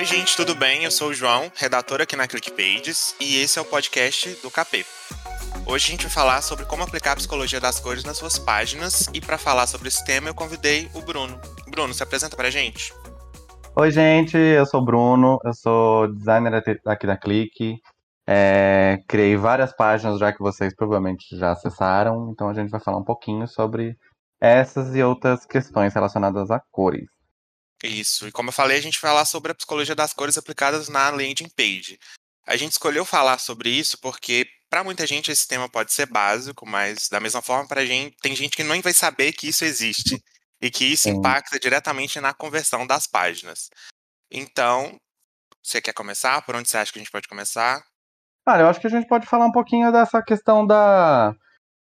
Oi, gente, tudo bem? Eu sou o João, redator aqui na ClickPages, e esse é o podcast do KP. Hoje a gente vai falar sobre como aplicar a psicologia das cores nas suas páginas, e para falar sobre esse tema eu convidei o Bruno. Bruno, se apresenta pra gente. Oi, gente, eu sou o Bruno, eu sou designer aqui da Click. É, criei várias páginas já que vocês provavelmente já acessaram, então a gente vai falar um pouquinho sobre essas e outras questões relacionadas a cores. Isso, e como eu falei, a gente vai falar sobre a psicologia das cores aplicadas na landing page. A gente escolheu falar sobre isso porque para muita gente esse tema pode ser básico, mas da mesma forma para gente tem gente que nem vai saber que isso existe e que isso impacta diretamente na conversão das páginas. Então, você quer começar? Por onde você acha que a gente pode começar? Cara, eu acho que a gente pode falar um pouquinho dessa questão da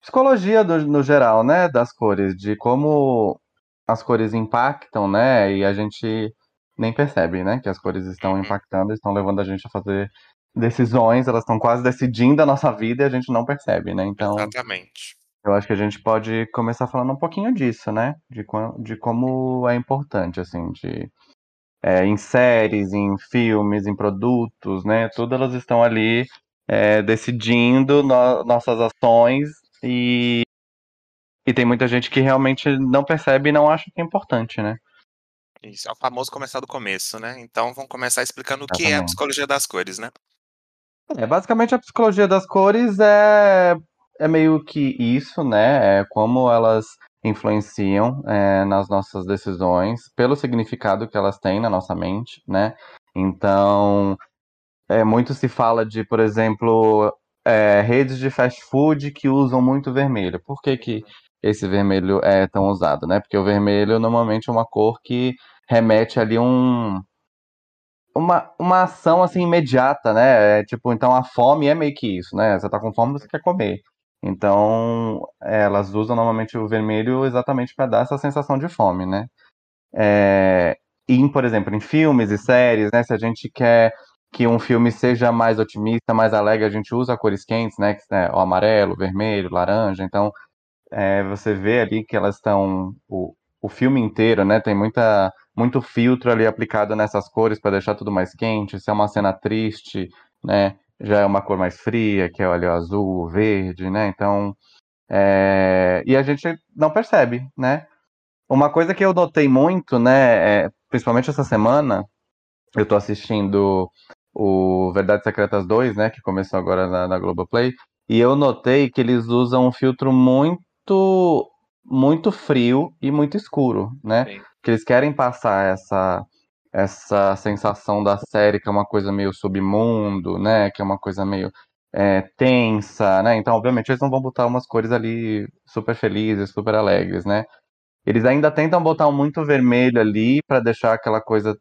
psicologia do, no geral, né, das cores, de como as cores impactam, né, e a gente nem percebe, né, que as cores estão uhum. impactando, estão levando a gente a fazer decisões, elas estão quase decidindo a nossa vida e a gente não percebe, né? Então, Exatamente. Eu acho que a gente pode começar falando um pouquinho disso, né? De, de como é importante, assim, de é, em séries, em filmes, em produtos, né? Todas elas estão ali é, decidindo no, nossas ações e, e tem muita gente que realmente não percebe e não acha que é importante, né? Isso, é o famoso começar do começo, né? Então vamos começar explicando Exatamente. o que é a psicologia das cores, né? É, basicamente a psicologia das cores é é meio que isso, né? É como elas influenciam é, nas nossas decisões, pelo significado que elas têm na nossa mente, né? Então, é, muito se fala de, por exemplo, é, redes de fast food que usam muito vermelho. Por que, que esse vermelho é tão usado, né? Porque o vermelho normalmente é uma cor que remete ali um uma, uma ação assim imediata, né? É, tipo, então a fome é meio que isso, né? Você tá com fome, você quer comer. Então, elas usam normalmente o vermelho exatamente para dar essa sensação de fome, né? É, e, por exemplo, em filmes e séries, né? Se a gente quer que um filme seja mais otimista, mais alegre, a gente usa cores quentes, né? né o amarelo, o vermelho, o laranja. Então, é, você vê ali que elas estão o, o filme inteiro, né? Tem muita muito filtro ali aplicado nessas cores para deixar tudo mais quente. Se é uma cena triste, né? já é uma cor mais fria, que é olha, o azul, o verde, né? Então, é... e a gente não percebe, né? Uma coisa que eu notei muito, né, é, principalmente essa semana, eu tô assistindo o Verdades Secretas 2, né, que começou agora na, na Globoplay, e eu notei que eles usam um filtro muito muito frio e muito escuro, né? Sim. Que eles querem passar essa essa sensação da série que é uma coisa meio submundo, né? Que é uma coisa meio é, tensa, né? Então, obviamente, eles não vão botar umas cores ali super felizes, super alegres, né? Eles ainda tentam botar um muito vermelho ali para deixar aquela coisa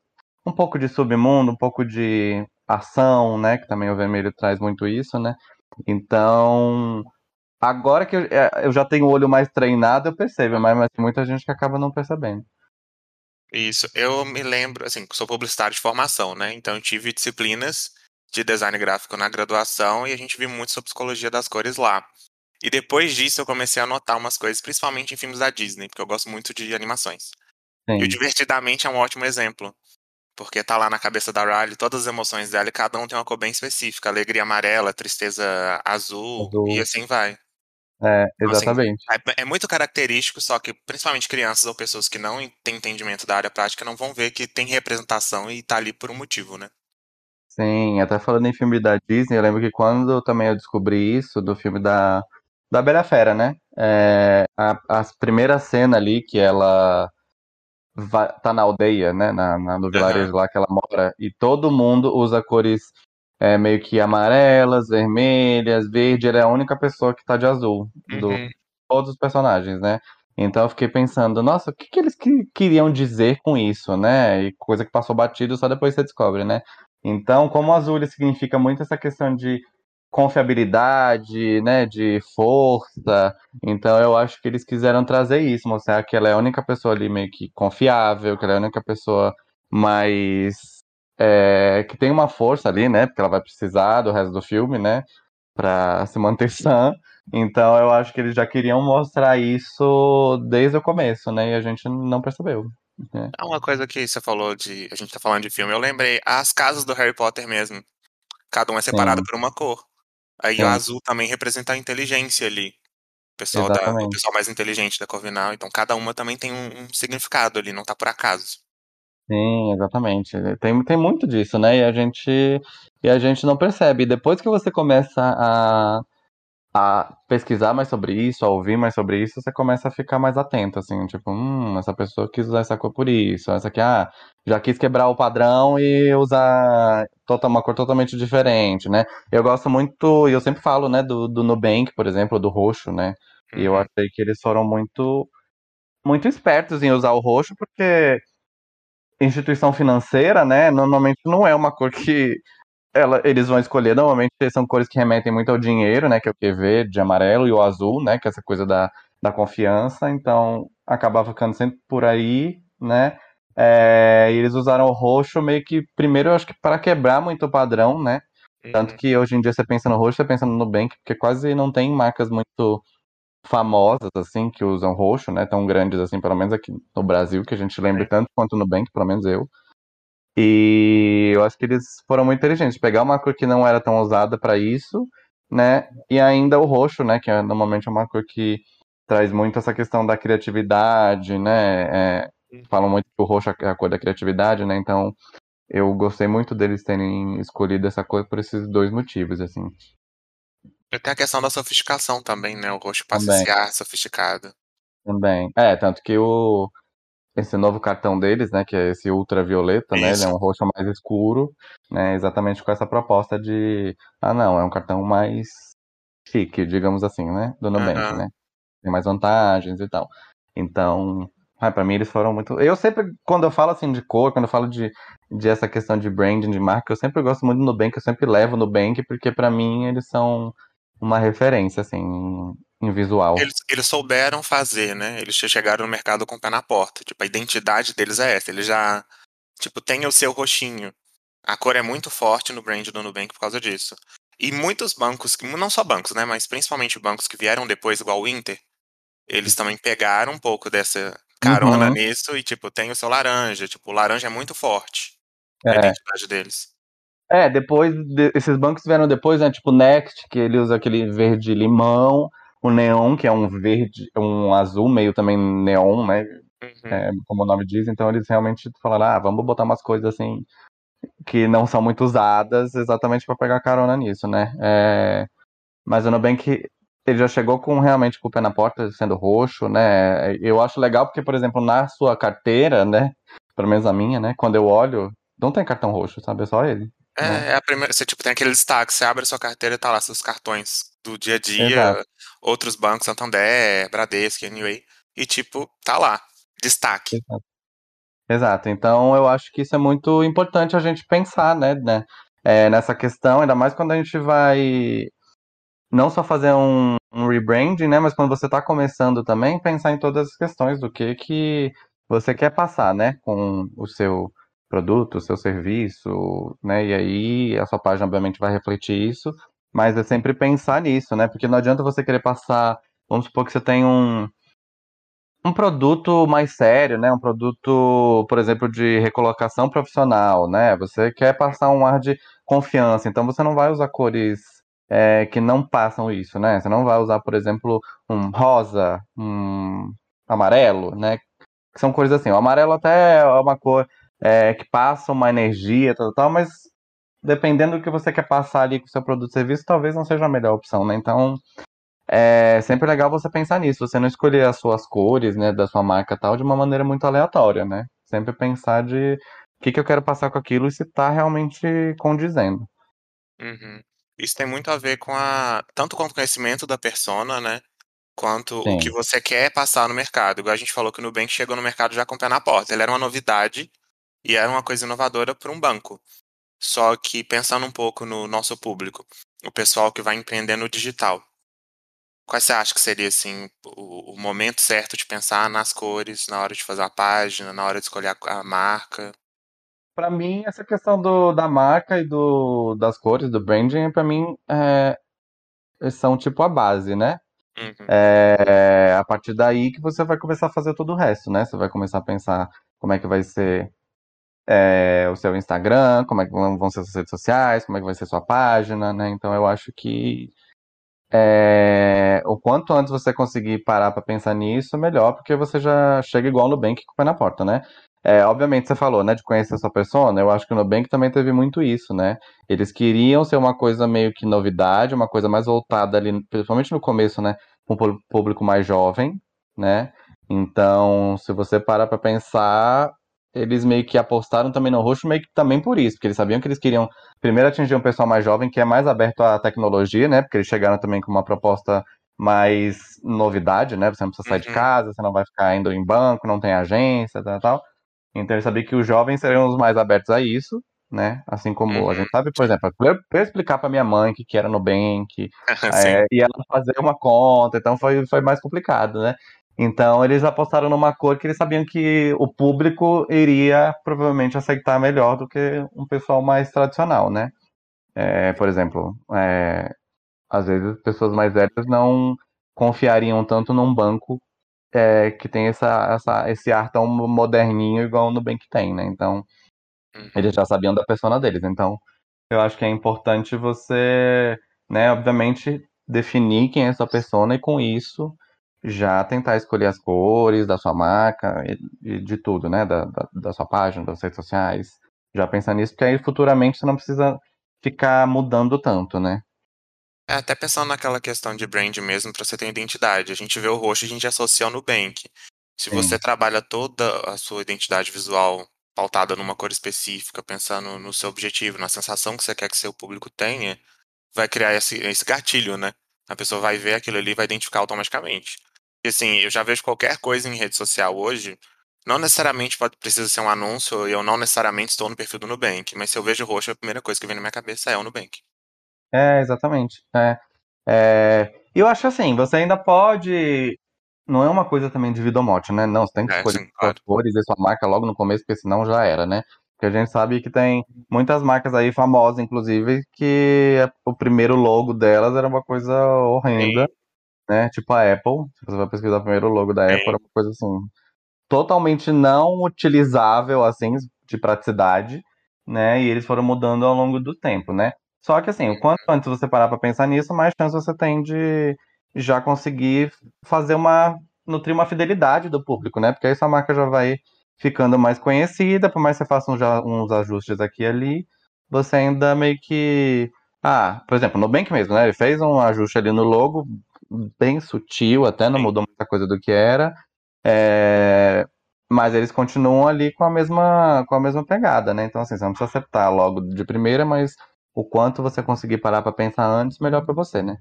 um pouco de submundo, um pouco de ação, né? Que também o vermelho traz muito isso, né? Então, agora que eu, é, eu já tenho o olho mais treinado, eu percebo, mas, mas tem muita gente que acaba não percebendo. Isso, eu me lembro, assim, sou publicitário de formação, né? Então eu tive disciplinas de design gráfico na graduação e a gente viu muito sobre psicologia das cores lá. E depois disso eu comecei a notar umas coisas, principalmente em filmes da Disney, porque eu gosto muito de animações. Sim. E o Divertidamente é um ótimo exemplo. Porque tá lá na cabeça da Riley todas as emoções dela e cada um tem uma cor bem específica. Alegria amarela, tristeza azul, azul. e assim vai. É, exatamente. Então, assim, é, é, muito característico, só que principalmente crianças ou pessoas que não têm entendimento da área prática não vão ver que tem representação e tá ali por um motivo, né? Sim, até falando em filme da Disney, eu lembro que quando também eu descobri isso, do filme da, da Bela Fera, né? É, a, a primeira cena ali que ela vai, tá na aldeia, né? Na, na no vilarejo uhum. lá que ela mora, e todo mundo usa cores é, meio que amarelas, vermelhas, verde, ele é a única pessoa que tá de azul, do uhum. todos os personagens, né? Então eu fiquei pensando, nossa, o que, que eles que, queriam dizer com isso, né? E coisa que passou batido só depois você descobre, né? Então, como o azul ele significa muito essa questão de confiabilidade, né, de força. Então eu acho que eles quiseram trazer isso, mostrar que ela é a única pessoa ali meio que confiável, que ela é a única pessoa mais é, que tem uma força ali, né? Porque ela vai precisar do resto do filme, né? Pra se manter sã. Então eu acho que eles já queriam mostrar isso desde o começo, né? E a gente não percebeu. né? É uma coisa que você falou de. A gente tá falando de filme, eu lembrei. As casas do Harry Potter mesmo. Cada um é separado Sim, por uma cor. Aí o sim, azul também representa a inteligência ali. O pessoal, da, o pessoal mais inteligente da Corvinal. Então cada uma também tem um, um significado ali, não tá por acaso. Sim, exatamente. Tem, tem muito disso, né? E a gente, e a gente não percebe. Depois que você começa a, a pesquisar mais sobre isso, a ouvir mais sobre isso, você começa a ficar mais atento, assim, tipo, hum, essa pessoa quis usar essa cor por isso, essa aqui, ah, já quis quebrar o padrão e usar tota- uma cor totalmente diferente, né? Eu gosto muito, e eu sempre falo, né, do, do Nubank, por exemplo, do roxo, né? E eu Uhum. achei que eles foram muito, muito espertos em usar o roxo, porque instituição financeira, né, normalmente não é uma cor que ela, eles vão escolher, normalmente são cores que remetem muito ao dinheiro, né, que é o que verde, amarelo e o azul, né, que é essa coisa da, da confiança, então acabava ficando sempre por aí, né, é, e eles usaram o roxo meio que, primeiro eu acho que para quebrar muito o padrão, né, tanto que hoje em dia você pensa no roxo, você pensa no Nubank, porque quase não tem marcas muito famosas, assim, que usam roxo, né, tão grandes assim, pelo menos aqui no Brasil, que a gente lembre É. tanto quanto no Nubank, pelo menos eu, e eu acho que eles foram muito inteligentes. Pegar uma cor que não era tão usada para isso, né? E ainda o roxo, né? Que é, normalmente é uma cor que traz muito essa questão da criatividade, né? É, falam Uhum. muito que o roxo é a cor da criatividade, né? Então eu gostei muito deles terem escolhido essa cor por esses dois motivos, assim, E tem a questão da sofisticação também, né? O esse ar sofisticado. Também. É, tanto que o, esse novo cartão deles, né, que é esse ultravioleta, né, ele é Isso. um roxo mais escuro, né, exatamente com essa proposta de, ah, não, é um cartão mais chique, digamos assim, né, do Nubank, Aham. né, tem mais vantagens e tal. Então, ah, para mim eles foram muito. Eu sempre, quando eu falo assim de cor, quando eu falo de, de essa questão de branding, de marca, eu sempre gosto muito do Nubank, eu sempre levo no Nubank, porque para mim eles são uma referência, assim, em, visual. Eles, eles souberam fazer, né? Eles chegaram no mercado com o pé na porta. Tipo, a identidade deles é essa. Eles já, tipo, tem o seu roxinho. A cor é muito forte no brand do Nubank por causa disso. E muitos bancos, não só bancos, né? Mas principalmente bancos que vieram depois, igual o Inter, eles também pegaram um pouco dessa carona Uhum, nisso e, tipo, tem o seu laranja. Tipo, o laranja é muito forte é. identidade deles. É, depois, de- esses bancos vieram depois, né? Tipo o Next, que ele usa aquele verde limão, o Neon, que é um verde, um azul meio também neon, né? Uhum. É, como o nome diz, então eles realmente falaram, ah, vamos botar umas coisas assim que não são muito usadas, exatamente para pegar carona nisso, né? É, mas o Nubank, ele já chegou com realmente com o pé na porta, sendo roxo, né? Eu acho legal porque, por exemplo, na sua carteira, né? Pelo menos a minha, né? Quando eu olho, não tem cartão roxo, sabe? É só ele, né? É, é a primeira. Você, tipo, tem aquele destaque. Você abre a sua carteira e tá lá seus cartões do dia a Exato. dia, outros bancos, Santander, Bradesco, Anyway. E, tipo, tá lá. Destaque. Exato. Então eu acho que isso é muito importante a gente pensar, né, né, é, nessa questão, ainda mais quando a gente vai não só fazer um, um rebranding, né, mas quando você está começando também, pensar em todas as questões do que que você quer passar, né, com o seu produto, seu serviço, né, e aí a sua página obviamente vai refletir isso, mas é sempre pensar nisso, né, porque não adianta você querer passar, vamos supor que você tem um um produto mais sério, né? Um produto, por exemplo, de recolocação profissional, né? Você quer passar um ar de confiança, então você não vai usar cores é, que não passam isso, né? Você não vai usar, por exemplo, um rosa, um amarelo, né? Que são cores assim. O amarelo até é uma cor é, que passa uma energia, tal, tal, mas dependendo do que você quer passar ali com o seu produto e serviço, talvez não seja a melhor opção, né? Então, é sempre legal você pensar nisso, você não escolher as suas cores, né, da sua marca tal, de uma maneira muito aleatória, né? Sempre pensar de o que, que eu quero passar com aquilo e se tá realmente condizendo. Uhum. Isso tem muito a ver com a. Tanto com o conhecimento da persona, né? Quanto o que Sim. você quer passar no mercado. Igual a gente falou que o Nubank chegou no mercado já com o pé na porta. Ele era uma novidade e era uma coisa inovadora para um banco. Só que pensando um pouco no nosso público, o pessoal que vai empreender no digital. Quais você acha que seria assim o, o momento certo de pensar nas cores, na hora de fazer a página, na hora de escolher a, a marca? Pra mim, essa questão do, da marca e do, das cores, do branding, pra mim, é, são tipo a base, né? Uhum, É a partir daí que você vai começar a fazer todo o resto, né? Você vai começar a pensar como é que vai ser é, o seu Instagram, como é que vão ser as redes sociais, como é que vai ser sua página, né? Então eu acho que é, o quanto antes você conseguir parar para pensar nisso, melhor, porque você já chega igual no Nubank com o pé na porta, né? É, obviamente você falou, né, de conhecer a sua persona, eu acho que o Nubank também teve muito isso, né? Eles queriam ser uma coisa meio que novidade, uma coisa mais voltada ali, principalmente no começo, né, para um público mais jovem, né? Então, se você parar para pensar, eles meio que apostaram também no roxo, meio que também por isso, porque eles sabiam que eles queriam primeiro atingir um pessoal mais jovem, que é mais aberto à tecnologia, né? Porque eles chegaram também com uma proposta mais novidade, né? Você não precisa sair uhum. de casa, você não vai ficar indo em banco, não tem agência, tal, tal. Então eles sabiam que os jovens seriam os mais abertos a isso, né? Assim como uhum. a gente sabe, por exemplo, para eu explicar para minha mãe que, que era Nubank, é, e ela fazer uma conta, então foi, foi mais complicado, né? Então eles apostaram numa cor que eles sabiam que o público iria provavelmente aceitar melhor do que um pessoal mais tradicional, né? É, por exemplo, é, às vezes pessoas mais velhas não confiariam tanto num banco é, que tem essa, essa, esse ar tão moderninho igual o Nubank tem, né? Então uhum. eles já sabiam da persona deles. Então eu acho que é importante você, né, obviamente, definir quem é sua persona e com isso já tentar escolher as cores da sua marca e de tudo, né? Da, da, da, sua página, das redes sociais. Já pensar nisso, porque aí futuramente você não precisa ficar mudando tanto, né? É, até pensando naquela questão de brand mesmo, para você ter identidade. A gente vê o roxo, a gente associa ao Nubank. Se Sim. você trabalha toda a sua identidade visual pautada numa cor específica, pensando no seu objetivo, na sensação que você quer que seu público tenha, vai criar esse, esse gatilho, né? A pessoa vai ver aquilo ali e vai identificar automaticamente assim, eu já vejo qualquer coisa em rede social hoje, não necessariamente pode, precisa ser um anúncio, eu não necessariamente estou no perfil do Nubank, mas se eu vejo roxo, a primeira coisa que vem na minha cabeça é o Nubank. É, exatamente. É, é, eu acho assim, você ainda pode. Não é uma coisa também de vida ou morte, né? Não, você tem que é, escolher sim, claro. cores e sua marca logo no começo, porque senão já era, né? Porque a gente sabe que tem muitas marcas aí famosas, inclusive, que o primeiro logo delas era uma coisa horrenda. Sim né? Tipo a Apple. Se você vai pesquisar primeiro o logo da Apple, é uma coisa assim. Totalmente não utilizável, assim, de praticidade, né? E eles foram mudando ao longo do tempo, né? Só que assim, o quanto antes você parar para pensar nisso, mais chance você tem de já conseguir fazer uma. nutrir uma fidelidade do público, né? Porque aí sua marca já vai ficando mais conhecida, por mais que você faça uns, uns ajustes aqui e ali, você ainda meio que. Ah, por exemplo, no Nubank mesmo, né? Ele fez um ajuste ali no logo, bem sutil, até não mudou muita coisa do que era. É, mas eles continuam ali com a mesma com a mesma pegada, né? Então assim, você não precisa acertar logo de primeira, mas o quanto você conseguir parar para pensar antes, melhor para você, né?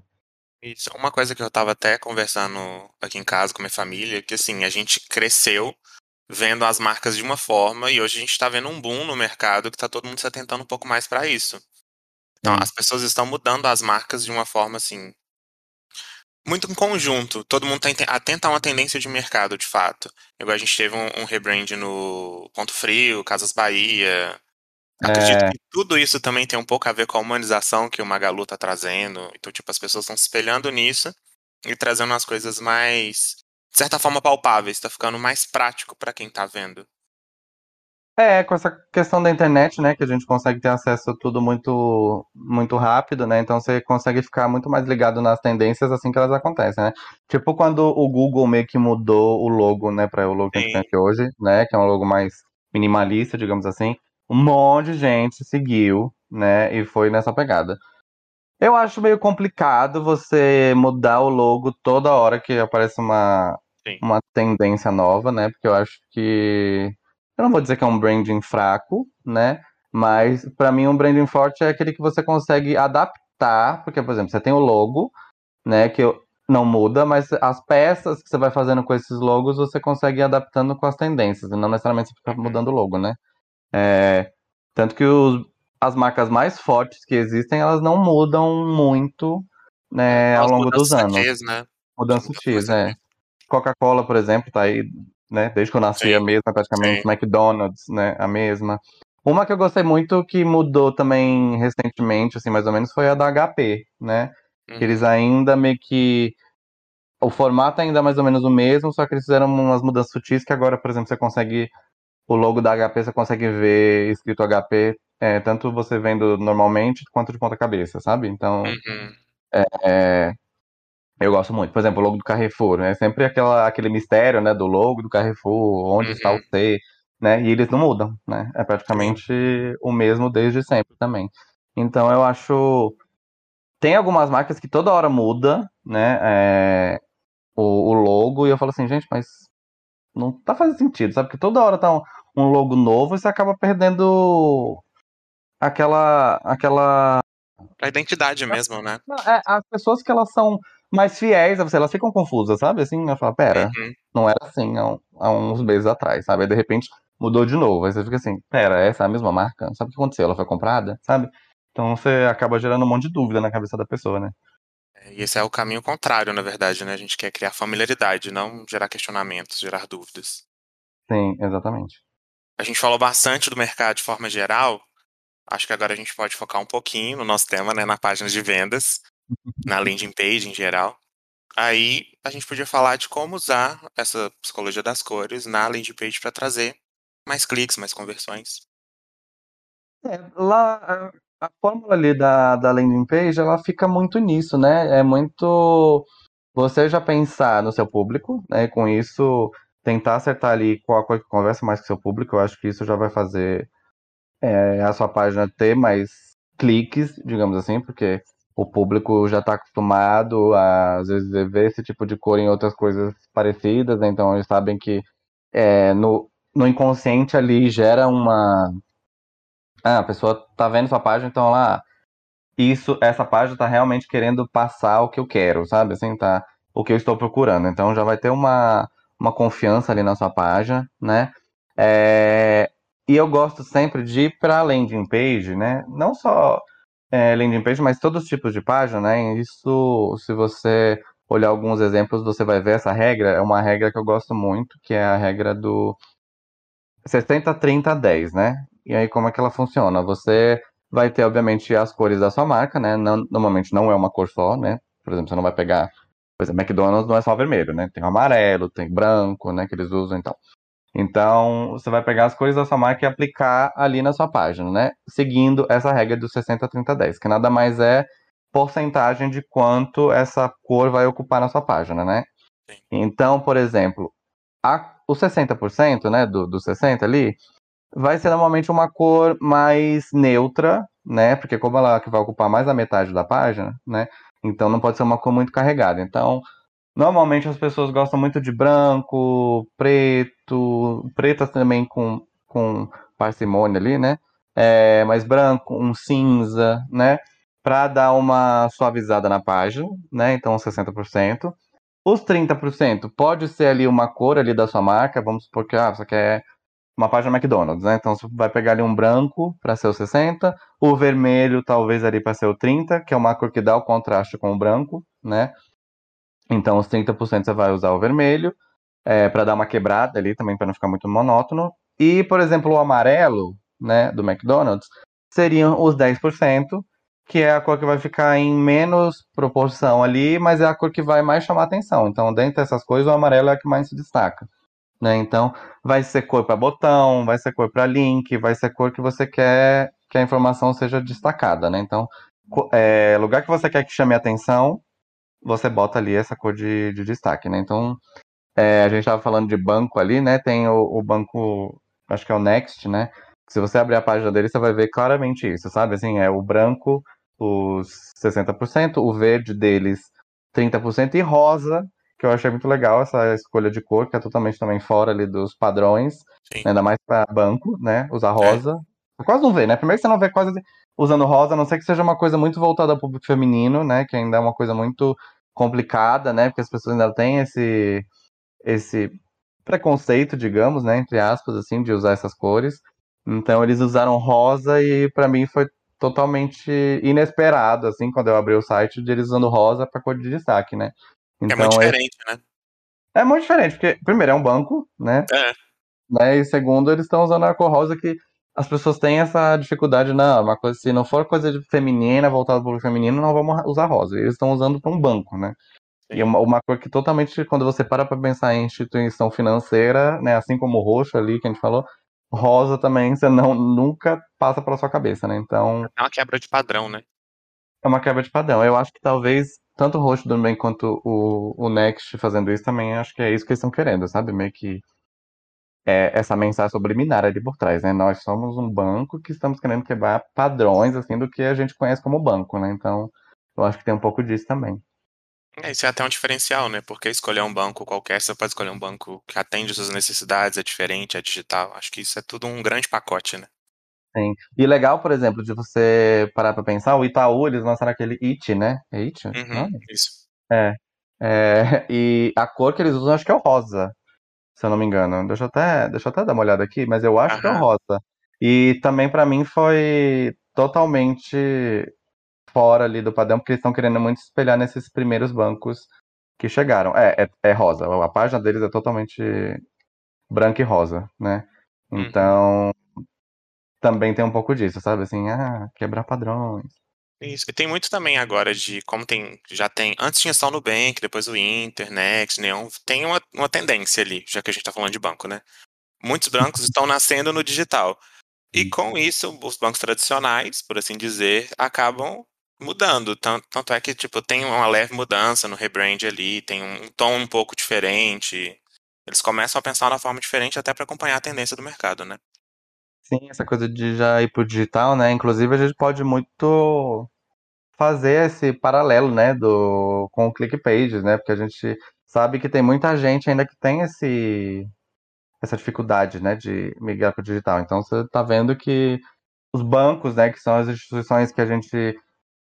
Isso, uma coisa que eu tava até conversando aqui em casa com minha família, que assim, a gente cresceu vendo as marcas de uma forma e hoje a gente tá vendo um boom no mercado que tá todo mundo se atentando um pouco mais para isso. Então, as pessoas estão mudando as marcas de uma forma assim muito em conjunto. Todo mundo está atento a uma tendência de mercado, de fato. Igual a gente teve um, um rebrand no Ponto Frio, Casas Bahia. Acredito é... que tudo isso também tem um pouco a ver com a humanização que o Magalu está trazendo. Então, tipo, as pessoas estão se espelhando nisso e trazendo as coisas mais, de certa forma, palpáveis. Está ficando mais prático para quem está vendo. É, com essa questão da internet, né, que a gente consegue ter acesso a tudo muito, muito rápido, né, então você consegue ficar muito mais ligado nas tendências assim que elas acontecem, né. Tipo quando o Google meio que mudou o logo, né, para o logo que a gente tem aqui hoje, né, que é um logo mais minimalista, digamos assim, um monte de gente seguiu, né, e foi nessa pegada. Eu acho meio complicado você mudar o logo toda hora que aparece uma, uma tendência nova, né, porque eu acho que eu não vou dizer que é um branding fraco, né? Mas para mim um branding forte é aquele que você consegue adaptar, porque por exemplo, você tem o logo, né, que não muda, mas as peças que você vai fazendo com esses logos você consegue ir adaptando com as tendências, e não necessariamente você fica mudando o logo, né? É, tanto que os, as marcas mais fortes que existem, elas não mudam muito né, ao longo dos anos. Sutis, né? Mudança sutis, é. Coca-Cola, por exemplo, tá aí né? Desde que eu nasci Sim. a mesma, praticamente. Sim. McDonald's, né? A mesma. Uma que eu gostei muito que mudou também recentemente, assim, mais ou menos, foi a da HP, né? Uhum. Que eles ainda meio que. O formato ainda é mais ou menos o mesmo, só que eles fizeram umas mudanças sutis que agora, por exemplo, você consegue o logo da HP você consegue ver escrito HP, é, tanto você vendo normalmente quanto de ponta cabeça, sabe? Então, Uhum. é, eu gosto muito. Por exemplo, o logo do Carrefour, né? Sempre aquela, aquele mistério, né, do logo do Carrefour, onde está o Uhum. C, né? E eles não mudam, né? É praticamente o mesmo desde sempre também. Então eu acho. Tem algumas marcas que toda hora muda, né? é, o, o logo, e eu falo assim, gente, mas não tá fazendo sentido, sabe? Porque toda hora tá um, um logo novo e você acaba perdendo aquela. aquela. A identidade mesmo, né? Não, é, as pessoas que elas são mais fiéis a você, elas ficam confusas, sabe? Assim, ela fala, pera, Uhum. não era assim há, há uns meses atrás, sabe? Aí de repente mudou de novo. Aí você fica assim, pera, essa é a mesma marca? Sabe o que aconteceu? Ela foi comprada, sabe? Então você acaba gerando um monte de dúvida na cabeça da pessoa, né? E esse é o caminho contrário, na verdade, né? A gente quer criar familiaridade, não gerar questionamentos, gerar dúvidas. Sim, exatamente. A gente falou bastante do mercado de forma geral. Acho que agora a gente pode focar um pouquinho no nosso tema, né? Na página de vendas, na landing page em geral. Aí a gente podia falar de como usar essa psicologia das cores na landing page para trazer mais cliques, mais conversões. É, lá, a, fórmula ali da, da landing page, ela fica muito nisso, né? É muito você já pensar no seu público, né? E com isso, tentar acertar ali qual a coisa que conversa mais com o seu público. Eu acho que isso já vai fazer é, a sua página ter mais cliques, digamos assim, porque o público já está acostumado a, às vezes, ver esse tipo de cor em outras coisas parecidas, né? Então eles sabem que é, no, no inconsciente ali gera uma ah, a pessoa tá vendo sua página, então lá, isso, essa página tá realmente querendo passar o que eu quero, sabe? Assim, tá, o que eu estou procurando. Então já vai ter uma, uma confiança ali na sua página, né? É, e eu gosto sempre de ir para landing page, né? Não só é, landing page, mas todos os tipos de página, né? Isso, se você olhar alguns exemplos, você vai ver essa regra. É uma regra que eu gosto muito, que é a regra do 60, 30, 10, né? E aí, como é que ela funciona? Você vai ter, obviamente, as cores da sua marca, né? Não- normalmente não é uma cor só, né? Por exemplo, você não vai pegar. Por exemplo, McDonald's não é só vermelho, né? Tem o amarelo, tem branco, né? Que eles usam e tal. Então, você vai pegar as cores da sua marca e aplicar ali na sua página, né? Seguindo essa regra do 60, 30, 10, que nada mais é porcentagem de quanto essa cor vai ocupar na sua página, né? Sim. Então, por exemplo, a, o 60%, né, do, do 60 ali, vai ser normalmente uma cor mais neutra, né? Porque como ela que vai ocupar mais da metade da página, né? Então não pode ser uma cor muito carregada. Então, normalmente as pessoas gostam muito de branco, preto, pretas também com, com parcimônia ali, né? É, mas branco, um cinza, né? Para dar uma suavizada na página, né? Então 60%. Os 30% pode ser ali uma cor ali da sua marca, vamos supor que ah, você quer uma página McDonald's, né? Então você vai pegar ali um branco para ser o 60, o vermelho talvez ali para ser o 30, que é uma cor que dá o contraste com o branco, né? Então os 30% você vai usar o vermelho, é, para dar uma quebrada ali também para não ficar muito monótono. E, por exemplo, o amarelo, né, do McDonald's, seriam os 10%, que é a cor que vai ficar em menos proporção ali, mas é a cor que vai mais chamar atenção. Então, dentre essas cores, o amarelo é a que mais se destaca. Né? Então, vai ser cor para botão, vai ser cor para link, vai ser cor que você quer que a informação seja destacada. Né? Então, é, lugar que você quer que chame atenção, você bota ali essa cor de, de destaque. Né? Então, é, a gente estava falando de banco ali, né? Tem o, o banco, acho que é o Next, né? Se você abrir a página dele, você vai ver claramente isso, sabe? Assim, é o branco, os 60%, o verde deles 30% e rosa, que eu achei muito legal essa escolha de cor, que é totalmente também fora ali dos padrões, né? ainda mais para banco, né? Usar rosa. Você quase não vê, né? Primeiro que você não vê quase usando rosa, a não ser que seja uma coisa muito voltada ao público feminino, né? Que ainda é uma coisa muito complicada, né? Porque as pessoas ainda têm esse esse preconceito, digamos, né, entre aspas, assim, de usar essas cores. Então eles usaram rosa e para mim foi totalmente inesperado, assim, quando eu abri o site, de eles usando rosa para cor de destaque, né? é Então muito é, diferente, né? é muito diferente, porque primeiro é um banco, né? É. né? E segundo, eles estão usando a cor rosa que as pessoas têm essa dificuldade, não, uma coisa, se não for coisa de feminina, voltada para o feminino, não vamos usar rosa. Eles estão usando para um banco, né? E é uma, uma cor que totalmente, quando você para para pensar em instituição financeira, né, assim como o roxo ali que a gente falou, rosa também, você não, nunca passa pela sua cabeça, né? Então. É uma quebra de padrão, né? É uma quebra de padrão. Eu acho que talvez tanto o roxo do bem quanto o, o Next fazendo isso também, acho que é isso que eles estão querendo, sabe? Meio que é essa mensagem subliminar ali por trás, né? Nós somos um banco que estamos querendo quebrar padrões, assim, do que a gente conhece como banco, né? Então, eu acho que tem um pouco disso também. É, isso é até um diferencial, né? Porque escolher um banco qualquer, você pode escolher um banco que atende suas necessidades, é diferente, é digital. Acho que isso é tudo um grande pacote, né? Sim. E legal, por exemplo, de você parar pra pensar, o Itaú, eles lançaram aquele IT, né? É IT? Uhum, isso. É. é. E a cor que eles usam, acho que é o rosa, se eu não me engano. Deixa eu até, deixa eu até dar uma olhada aqui, mas eu acho que é o rosa. E também pra mim foi totalmente fora ali do padrão, porque eles estão querendo muito espelhar nesses primeiros bancos que chegaram. É, é, é rosa. A página deles é totalmente branca e rosa, né? Uhum. Então, também tem um pouco disso, sabe? Assim, ah, quebrar padrões. Isso. E tem muito também agora de como tem. Já tem. Antes tinha só o Nubank, depois o Inter, Next, Neon. Tem uma, uma tendência ali, já que a gente tá falando de banco, né? Muitos bancos estão nascendo no digital. E com isso, os bancos tradicionais, por assim dizer, acabam mudando. Tanto, tanto é que, tipo, tem uma leve mudança no rebrand ali, tem um tom um pouco diferente. Eles começam a pensar de uma forma diferente até para acompanhar a tendência do mercado, né? Sim, essa coisa de já ir pro digital, né? Inclusive a gente pode muito fazer esse paralelo, né, do com o Click Pages, né? Porque a gente sabe que tem muita gente ainda que tem esse essa dificuldade, né, de migrar para o digital. Então você está vendo que os bancos, né, que são as instituições que a gente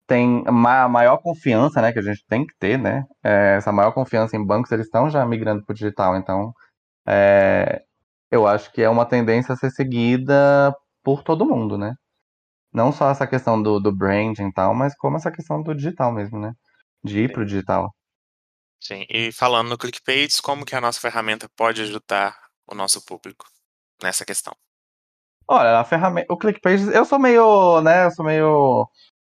tem a maior confiança, né, que a gente tem que ter, né, é, essa maior confiança em bancos, eles estão já migrando para o digital. Então, é, eu acho que é uma tendência a ser seguida por todo mundo, né? Não só essa questão do, do branding e tal, mas como essa questão do digital mesmo, né? De ir pro digital. Sim, e falando no ClickPages, como que a nossa ferramenta pode ajudar o nosso público nessa questão? Olha, a ferramenta, o ClickPages, eu sou meio, né, eu sou meio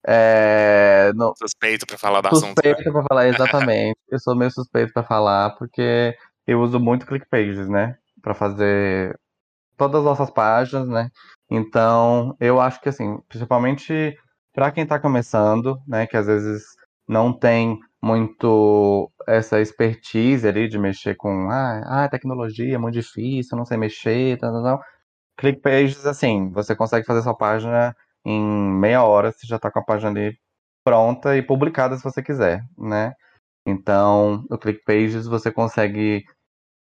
é, no... suspeito para falar do suspeito assunto. Suspeito né? para falar, exatamente. eu sou meio suspeito para falar porque eu uso muito ClickPages, né? para fazer todas as nossas páginas, né? Então, eu acho que assim, principalmente para quem está começando, né, que às vezes não tem muito essa expertise ali de mexer com ah, ah tecnologia é muito difícil, não sei mexer, tal, tal, tal. ClickPages, assim, você consegue fazer sua página em meia hora, você já está com a página ali pronta e publicada se você quiser, né? Então, o ClickPages você consegue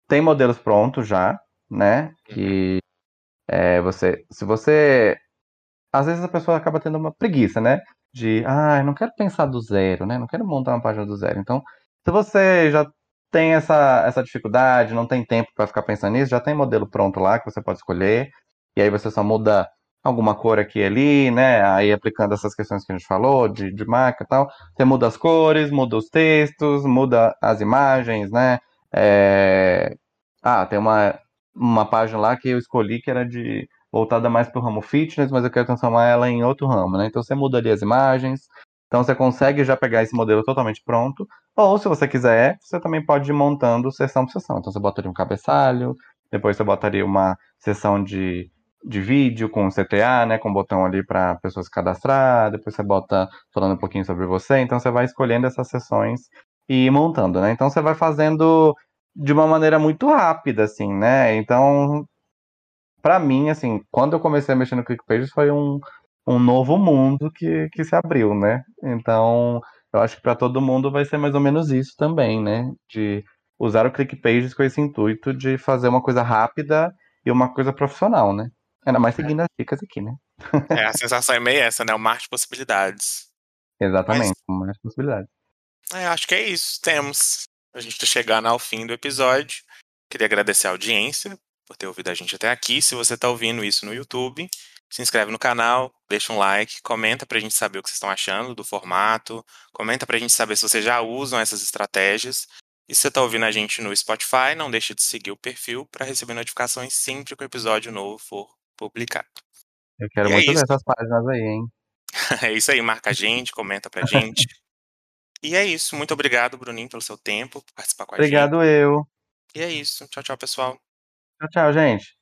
tem modelos prontos já, né? Que é, você, se você, às vezes a pessoa acaba tendo uma preguiça, né? De, ah, eu não quero pensar do zero, né? Não quero montar uma página do zero. Então, se você já tem essa, essa dificuldade, não tem tempo para ficar pensando nisso, já tem modelo pronto lá que você pode escolher. E aí você só muda alguma cor aqui e ali, né? Aí aplicando essas questões que a gente falou, de, de marca e tal. Você muda as cores, muda os textos, muda as imagens, né? É... Ah, tem uma, uma página lá que eu escolhi que era de voltada mais para o ramo fitness, mas eu quero transformar ela em outro ramo, né? Então você muda ali as imagens, então você consegue já pegar esse modelo totalmente pronto, ou se você quiser, você também pode ir montando sessão por sessão. Então você botaria um cabeçalho, depois você botaria uma sessão de, de vídeo com CTA, né, com um botão ali para pessoas cadastrar, depois você bota falando um pouquinho sobre você, então você vai escolhendo essas sessões e ir montando, né? Então você vai fazendo de uma maneira muito rápida, assim, né? Então, para mim, assim, quando eu comecei a mexer no ClickPages foi um, um novo mundo que, que se abriu, né? Então, eu acho que para todo mundo vai ser mais ou menos isso também, né? De usar o ClickPages com esse intuito de fazer uma coisa rápida e uma coisa profissional, né? Ainda mais seguindo as dicas aqui, né? É, a sensação é meio essa, né? O mar de possibilidades. Exatamente, Mas... o mar de possibilidades. É, acho que é isso. Temos. A gente está chegando ao fim do episódio. Queria agradecer a audiência por ter ouvido a gente até aqui. Se você está ouvindo isso no YouTube, se inscreve no canal, deixa um like, comenta para a gente saber o que vocês estão achando do formato, comenta para a gente saber se vocês já usam essas estratégias. E se você está ouvindo a gente no Spotify, não deixe de seguir o perfil para receber notificações sempre que o episódio novo for publicado. Eu quero e é muito é ver essas páginas aí, hein? é isso aí, marca a gente, comenta pra gente. E é isso. Muito obrigado, Bruninho, pelo seu tempo, por participar com a obrigado gente. Obrigado eu. E é isso. Tchau, tchau, pessoal. Tchau, tchau, gente.